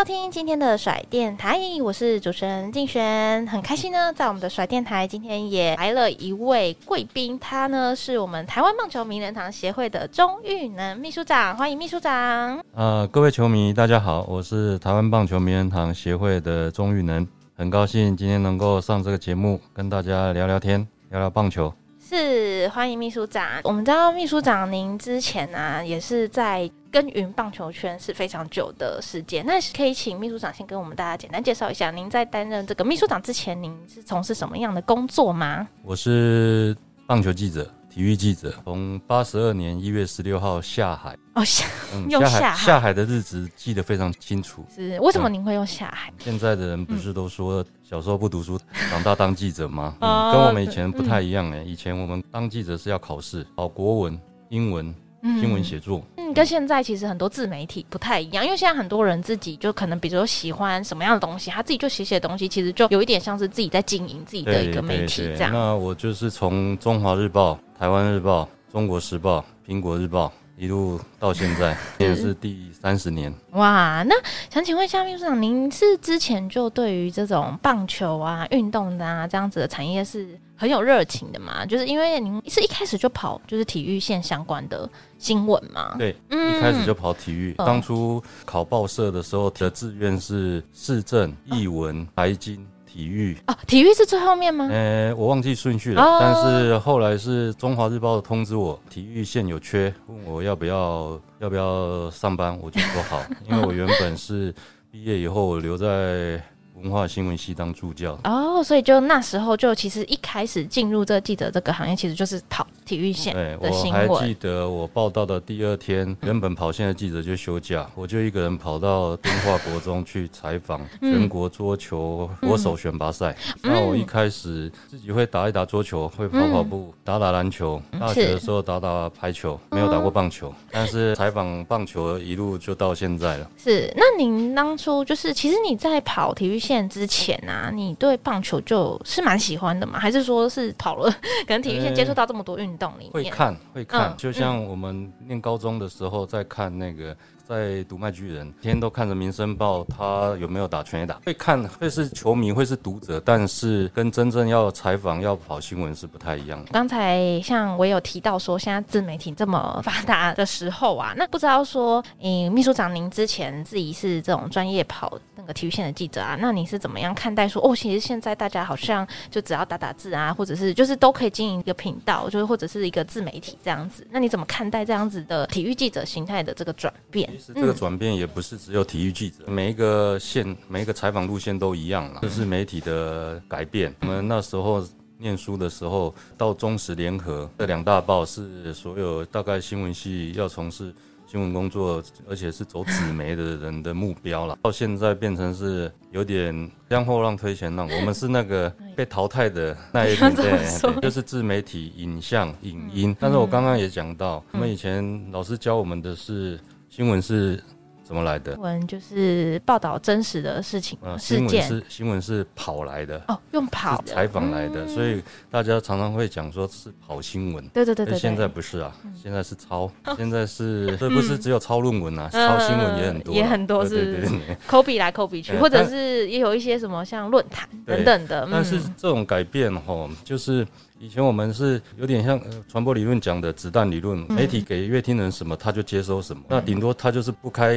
收听今天的甩电台，我是主持人静璇，很开心呢，在我们的甩电台今天也来了一位贵宾，他呢是我们台湾棒球名人堂协会的钟玉能秘书长，欢迎秘书长。呃，各位球迷，大家好，我是台湾棒球名人堂协会的钟玉能，很高兴今天能够上这个节目，跟大家聊聊天，聊聊棒球。是，欢迎秘书长。我们知道秘书长您之前呢、啊，也是在耕耘棒球圈是非常久的时间。那可以请秘书长先跟我们大家简单介绍一下，您在担任这个秘书长之前，您是从事什么样的工作吗？我是棒球记者。体育记者从八十二年一月十六号下海哦下，嗯，用下海下海的日子记得非常清楚。是为什么您会用下海？现在的人不是都说小时候不读书，长大当记者吗？嗯，跟我们以前不太一样哎，以前我们当记者是要考试，考国文、英文。新闻写作，嗯，跟现在其实很多自媒体不太一样，因为现在很多人自己就可能，比如说喜欢什么样的东西，他自己就写写东西，其实就有一点像是自己在经营自己的一个媒体这样。那我就是从中华日报、台湾日报、中国时报、苹果日报。一路到现在 也是第三十年。哇，那想请问一下秘书长，您是之前就对于这种棒球啊、运动的啊这样子的产业是很有热情的嘛？就是因为您是一开始就跑就是体育线相关的新闻吗？对，嗯、一开始就跑体育。当初考报社的时候的志愿是市政、艺文、财经。体育啊，体育是最后面吗？呃、欸，我忘记顺序了。哦、但是后来是中华日报通知我，体育线有缺，问我要不要要不要上班，我就说好，因为我原本是毕业以后我留在。文化新闻系当助教哦，oh, 所以就那时候就其实一开始进入这个记者这个行业，其实就是跑体育线的新闻。我还记得我报道的第二天，原本跑线的记者就休假，我就一个人跑到敦化国中去采访全国桌球国手选拔赛。嗯、那我一开始自己会打一打桌球，会跑跑步，打打篮球。大学的时候打打排球，没有打过棒球，但是采访棒球一路就到现在了。是，那您当初就是其实你在跑体育线。之前啊，你对棒球就是蛮喜欢的吗？还是说是跑了，可能体育线接触到这么多运动里面，会看会看，就像我们念高中的时候在看那个。在读卖巨人，天天都看着《民生报》，他有没有打全垒打？会看，会是球迷，会是读者，但是跟真正要采访、要跑新闻是不太一样的。刚才像我有提到说，现在自媒体这么发达的时候啊，那不知道说，嗯，秘书长，您之前自己是这种专业跑那个体育线的记者啊，那你是怎么样看待说，哦，其实现在大家好像就只要打打字啊，或者是就是都可以经营一个频道，就是或者是一个自媒体这样子。那你怎么看待这样子的体育记者形态的这个转变？是这个转变也不是只有体育记者，每一个线、每一个采访路线都一样了，就是媒体的改变。我们那时候念书的时候，到中时联合这两大报是所有大概新闻系要从事新闻工作，而且是走纸媒的人的目标了。到现在变成是有点让后浪推前浪，我们是那个被淘汰的那一批，对，就是自媒体、影像、影音。但是我刚刚也讲到，我们以前老师教我们的是。新闻是怎么来的？新闻就是报道真实的事情、啊、事件。新闻是新闻是跑来的哦，用跑采访来的，嗯、所以大家常常会讲说是跑新闻。对对对对，现在不是啊，嗯、现在是抄，哦、现在是，这不是只有抄论文啊，嗯、抄新闻也很多，也很多是抠笔来抠笔去，或者是也有一些什么像论坛等等的。但是这种改变哈，就是。以前我们是有点像传播理论讲的子弹理论，媒体给乐听人什么，他就接收什么。那顶多他就是不开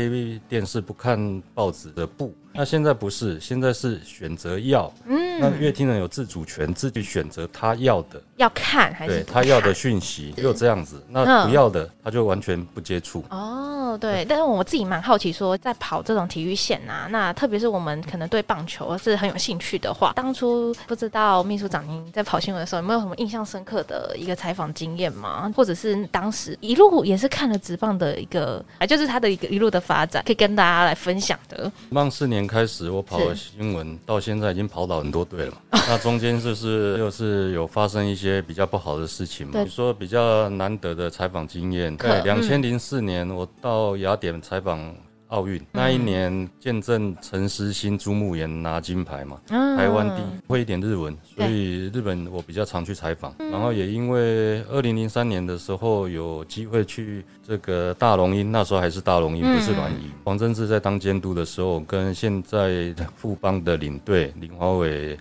电视、不看报纸的不，那现在不是，现在是选择要。嗯，那乐听人有自主权，自己选择他要的，要看还是对他要的讯息，就这样子。那不要的，他就完全不接触。哦，对。但是我自己蛮好奇，说在跑这种体育线啊，那特别是我们可能对棒球是很有兴趣的话，当初不知道秘书长您在跑新闻的时候，有没有什么印象深刻的一个采访经验吗？或者是当时一路也是看了职棒的一个，啊，就是他的一个一路的发展，可以跟大家来分享的。棒四年开始，我跑了新闻，到现在已经跑到很多队了嘛。那中间就是又是有发生一些比较不好的事情嘛。你说比较难得的采访经验，对，两千零四年我到雅典采访。奥运那一年，见证陈思欣、朱木炎拿金牌嘛，台湾第一，会一点日文，所以日本我比较常去采访。然后也因为二零零三年的时候有机会去这个大龙鹰，那时候还是大龙鹰，不是软银。黄正志在当监督的时候，跟现在富邦的领队林华伟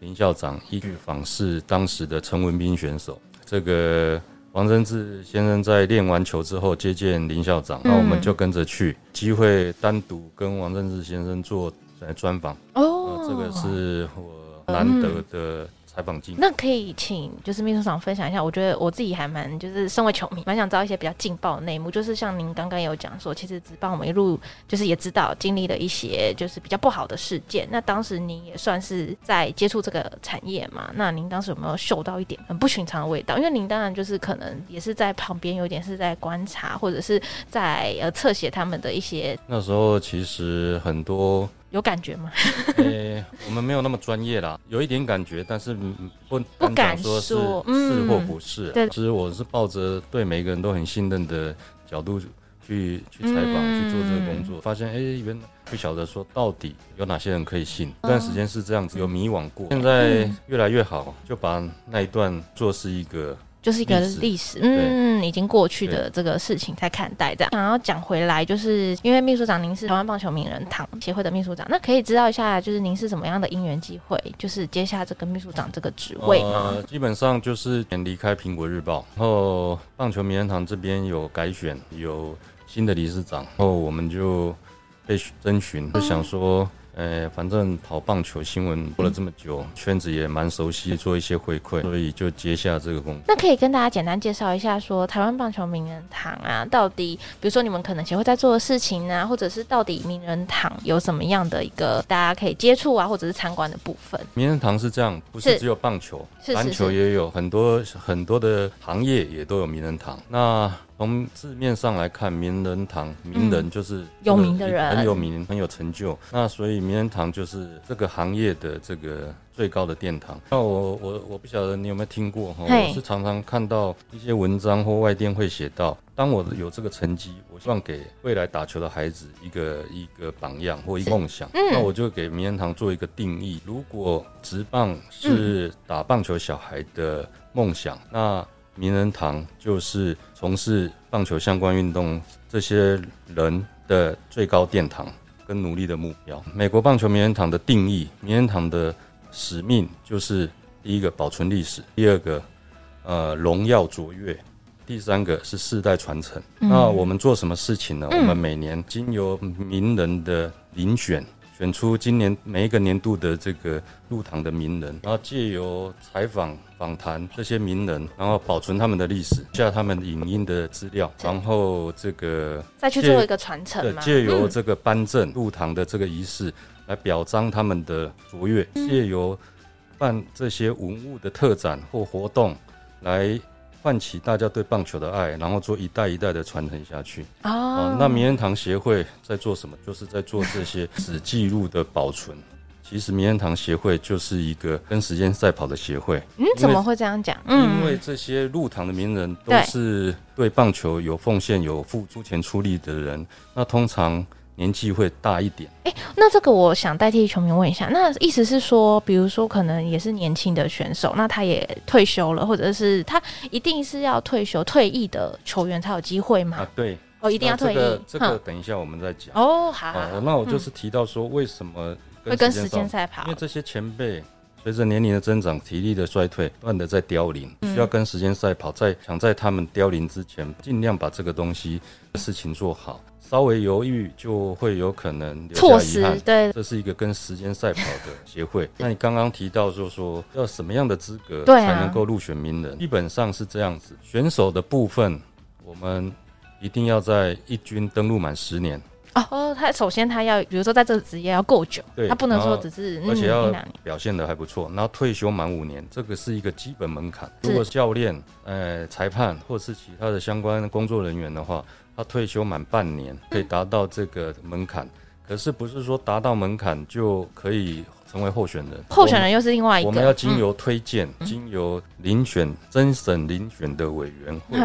林校长一去访视当时的陈文斌选手，这个。王贞治先生在练完球之后接见林校长，那、嗯、我们就跟着去，机会单独跟王贞治先生做专访。哦，这个是我难得的。采访经，那可以请就是秘书长分享一下。我觉得我自己还蛮就是身为球迷，蛮想知道一些比较劲爆的内幕。就是像您刚刚有讲说，其实职棒我们一路就是也知道经历了一些就是比较不好的事件。那当时您也算是在接触这个产业嘛？那您当时有没有嗅到一点很不寻常的味道？因为您当然就是可能也是在旁边有点是在观察，或者是在呃侧写他们的一些。那时候其实很多。有感觉吗？呃、欸，我们没有那么专业啦，有一点感觉，但是不不敢说是是或不是。对，其实我是抱着对每个人都很信任的角度去去采访、嗯、去做这个工作，发现哎、欸，原来不晓得说到底有哪些人可以信。这段时间是这样子，有迷惘过，现在越来越好，就把那一段做是一个。就是一个历史，嗯，已经过去的这个事情在看待这样。想要讲回来，就是因为秘书长您是台湾棒球名人堂协会的秘书长，那可以知道一下，就是您是什么样的因缘机会，就是接下这个秘书长这个职位吗？呃，基本上就是离开苹果日报，然后棒球名人堂这边有改选，有新的理事长，然后我们就被征询，就想说。呃，反正跑棒球新闻做了这么久，嗯、圈子也蛮熟悉，做一些回馈，所以就接下这个工作。那可以跟大家简单介绍一下，说台湾棒球名人堂啊，到底比如说你们可能协会在做的事情啊，或者是到底名人堂有什么样的一个大家可以接触啊，或者是参观的部分？名人堂是这样，不是只有棒球，篮球也有很多很多的行业也都有名人堂。那从字面上来看，名人堂，名人就是有名的人，很有名，很有成就。那所以名人堂就是这个行业的这个最高的殿堂。那我我我不晓得你有没有听过哈？我是常常看到一些文章或外电会写到，当我有这个成绩，我希望给未来打球的孩子一个一个榜样或一个梦想。那我就给名人堂做一个定义：如果职棒是打棒球小孩的梦想，那名人堂就是从事棒球相关运动这些人的最高殿堂跟努力的目标。美国棒球名人堂的定义，名人堂的使命就是第一个保存历史，第二个呃荣耀卓越，第三个是世代传承。嗯、那我们做什么事情呢？嗯、我们每年经由名人的遴选。选出今年每一个年度的这个入堂的名人，然后借由采访访谈这些名人，然后保存他们的历史，下他们影音的资料，然后这个再去做一个传承。对，借由这个颁证入堂的这个仪式来表彰他们的卓越，借由办这些文物的特展或活动来。唤起大家对棒球的爱，然后做一代一代的传承下去。哦、oh.，那名人堂协会在做什么？就是在做这些史记录的保存。其实名人堂协会就是一个跟时间赛跑的协会。嗯，怎么会这样讲？因为这些入堂的名人都是对棒球有奉献、有付出钱出力的人。那通常。年纪会大一点，哎、欸，那这个我想代替球迷问一下，那意思是说，比如说可能也是年轻的选手，那他也退休了，或者是他一定是要退休退役的球员才有机会吗？啊，对，哦，一定要退役，这个、这个等一下我们再讲。哦，好，好，哦，那我就是提到说，为什么跟会跟时间赛跑？因为这些前辈随着年龄的增长，体力的衰退，不断的在凋零，需要跟时间赛跑，在想在他们凋零之前，尽量把这个东西的事情做好。稍微犹豫就会有可能留下遗憾。对，这是一个跟时间赛跑的 协会。那你刚刚提到就是说要什么样的资格才能够入选名人？基本上是这样子，选手的部分，我们一定要在一军登陆满十年。哦，他首先他要，比如说在这个职业要够久，对，他不能说只是，而且要表现的还不错，然后退休满五年，这个是一个基本门槛。如果教练、呃裁判或是其他的相关工作人员的话，他退休满半年可以达到这个门槛。可是不是说达到门槛就可以成为候选人，候选人又是另外一个，我们要经由推荐、经由遴选、甄审遴选的委员会。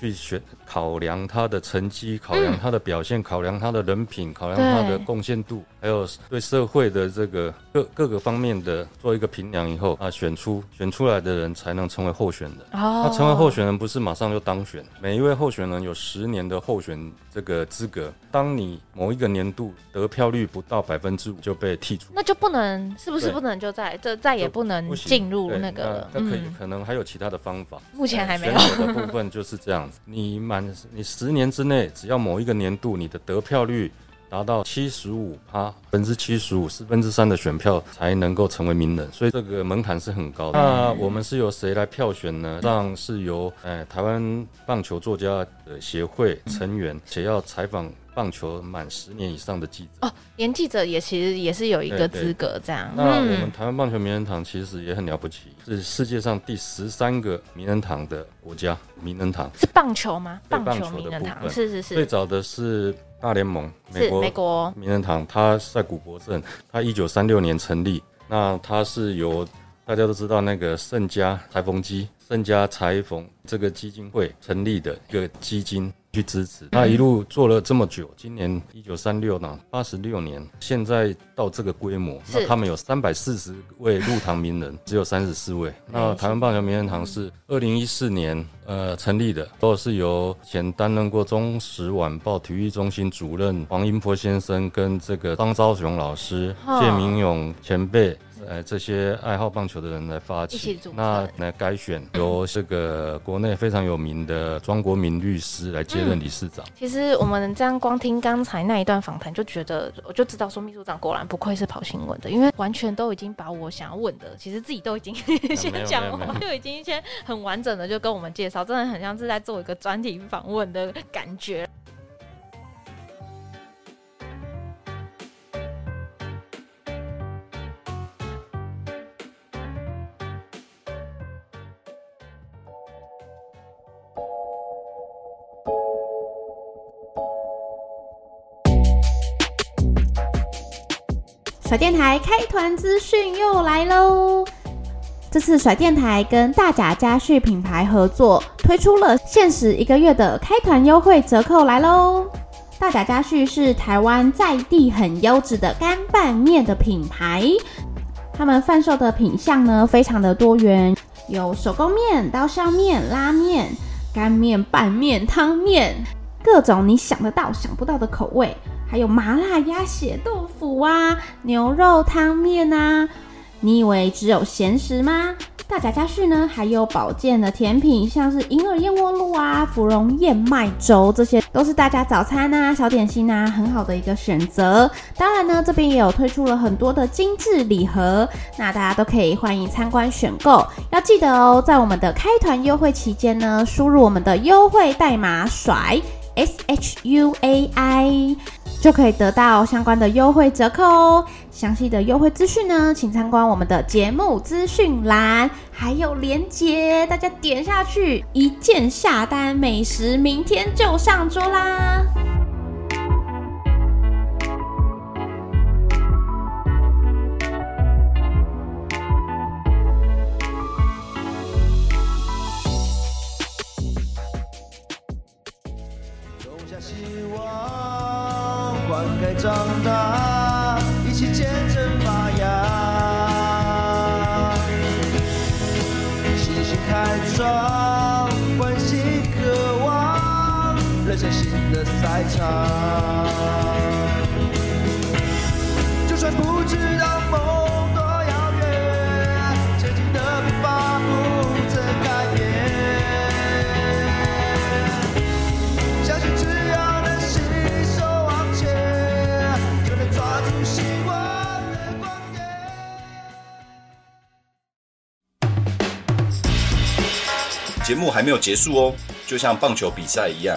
去选考量他的成绩，考量他的表现，嗯、考量他的人品，考量他的贡献度，还有对社会的这个各各个方面的做一个评量以后啊，选出选出来的人才能成为候选人。哦，他成为候选人不是马上就当选，每一位候选人有十年的候选这个资格。当你某一个年度得票率不到百分之五就被剔除，那就不能是不是不能就在这再也不能进入那个？那可以可能还有其他的方法，目前还没有。的部分就是这样。你满你十年之内，只要某一个年度你的得票率达到七十五趴，百分之七十五，四分之三的选票才能够成为名人，所以这个门槛是很高的。那我们是由谁来票选呢？上是由哎台湾棒球作家的协会成员，且要采访。棒球满十年以上的记者哦，连记者也其实也是有一个资格这样。那我们台湾棒球名人堂其实也很了不起，是世界上第十三个名人堂的国家。名人堂是棒球吗？棒球名人堂是是是。最早的是大联盟，美国美国名人堂，它在古柏镇，它一九三六年成立。那它是由大家都知道那个盛家裁缝机、盛家裁缝这个基金会成立的一个基金。去支持，那一路做了这么久，今年一九三六呢，八十六年，现在到这个规模，那他们有三百四十位入堂名人，只有三十四位。那台湾棒球名人堂是二零一四年呃成立的，都是由前担任过中时晚报体育中心主任黄英波先生跟这个张昭雄老师、谢明勇前辈。呃，这些爱好棒球的人来发起，那来改选由这个国内非常有名的庄国民律师来接任理事长。嗯。其实我们这样光听刚才那一段访谈，就觉得我就知道说，秘书长果然不愧是跑新闻的，因为完全都已经把我想要问的，其实自己都已经 先讲完，就已经先很完整的就跟我们介绍，真的很像是在做一个专题访问的感觉。甩电台开团资讯又来喽！这次甩电台跟大甲佳旭品牌合作，推出了限时一个月的开团优惠折扣来喽！大甲佳旭是台湾在地很优质的干拌面的品牌，他们贩售的品项呢非常的多元，有手工面、刀削面、拉面、干面、拌面、汤面，各种你想得到、想不到的口味。还有麻辣鸭血豆腐啊，牛肉汤面啊，你以为只有咸食吗？大甲佳旭呢，还有保健的甜品，像是银耳燕窝露啊、芙蓉燕麦粥，这些都是大家早餐啊、小点心啊很好的一个选择。当然呢，这边也有推出了很多的精致礼盒，那大家都可以欢迎参观选购。要记得哦，在我们的开团优惠期间呢，输入我们的优惠代码甩 S H U A I。就可以得到相关的优惠折扣哦。详细的优惠资讯呢，请参观我们的节目资讯栏，还有链接，大家点下去，一键下单，美食明天就上桌啦！着新的赛场。就算不知道梦多遥远，前进的步伐不曾改变。相信只要能携手往前，就能抓住希望。节目还没有结束哦，就像棒球比赛一样，